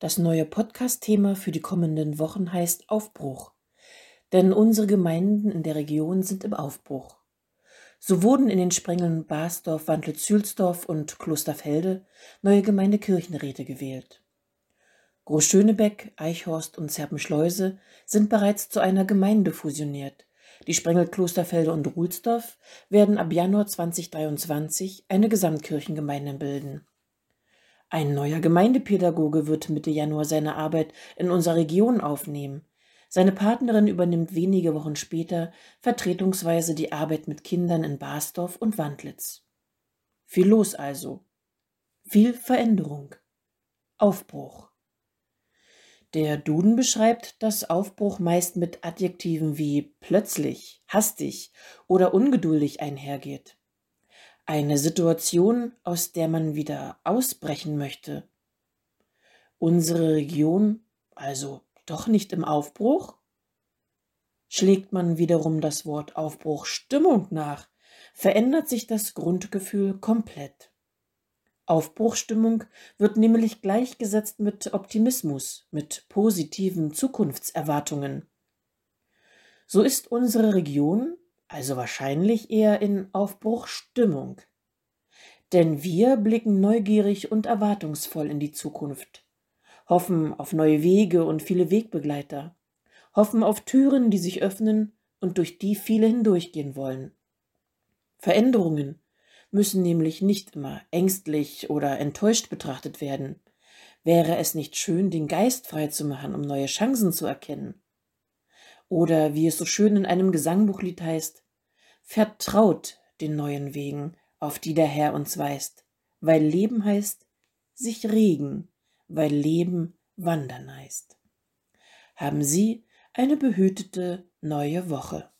Das neue Podcast-Thema für die kommenden Wochen heißt Aufbruch. Denn unsere Gemeinden in der Region sind im Aufbruch. So wurden in den Sprengeln Basdorf, Wandlitz-Zülsdorf und Klosterfelde neue Gemeindekirchenräte gewählt. Großschönebeck, Eichhorst und Zerpenschleuse sind bereits zu einer Gemeinde fusioniert. Die Sprengel Klosterfelde und Ruhlsdorf werden ab Januar 2023 eine Gesamtkirchengemeinde bilden. Ein neuer Gemeindepädagoge wird Mitte Januar seine Arbeit in unserer Region aufnehmen. Seine Partnerin übernimmt wenige Wochen später vertretungsweise die Arbeit mit Kindern in Basdorf und Wandlitz. Viel los also. Viel Veränderung. Aufbruch. Der Duden beschreibt, dass Aufbruch meist mit Adjektiven wie plötzlich, hastig oder ungeduldig einhergeht. Eine Situation, aus der man wieder ausbrechen möchte. Unsere Region also doch nicht im Aufbruch? Schlägt man wiederum das Wort Aufbruchstimmung nach, verändert sich das Grundgefühl komplett. Aufbruchstimmung wird nämlich gleichgesetzt mit Optimismus, mit positiven Zukunftserwartungen. So ist unsere Region also wahrscheinlich eher in Aufbruchstimmung. Denn wir blicken neugierig und erwartungsvoll in die Zukunft, hoffen auf neue Wege und viele Wegbegleiter, hoffen auf Türen, die sich öffnen und durch die viele hindurchgehen wollen. Veränderungen müssen nämlich nicht immer ängstlich oder enttäuscht betrachtet werden. Wäre es nicht schön, den Geist frei zu machen, um neue Chancen zu erkennen? Oder wie es so schön in einem Gesangbuchlied heißt, vertraut den neuen Wegen, auf die der Herr uns weist, weil Leben heißt, sich regen, weil Leben wandern heißt. Haben Sie eine behütete neue Woche.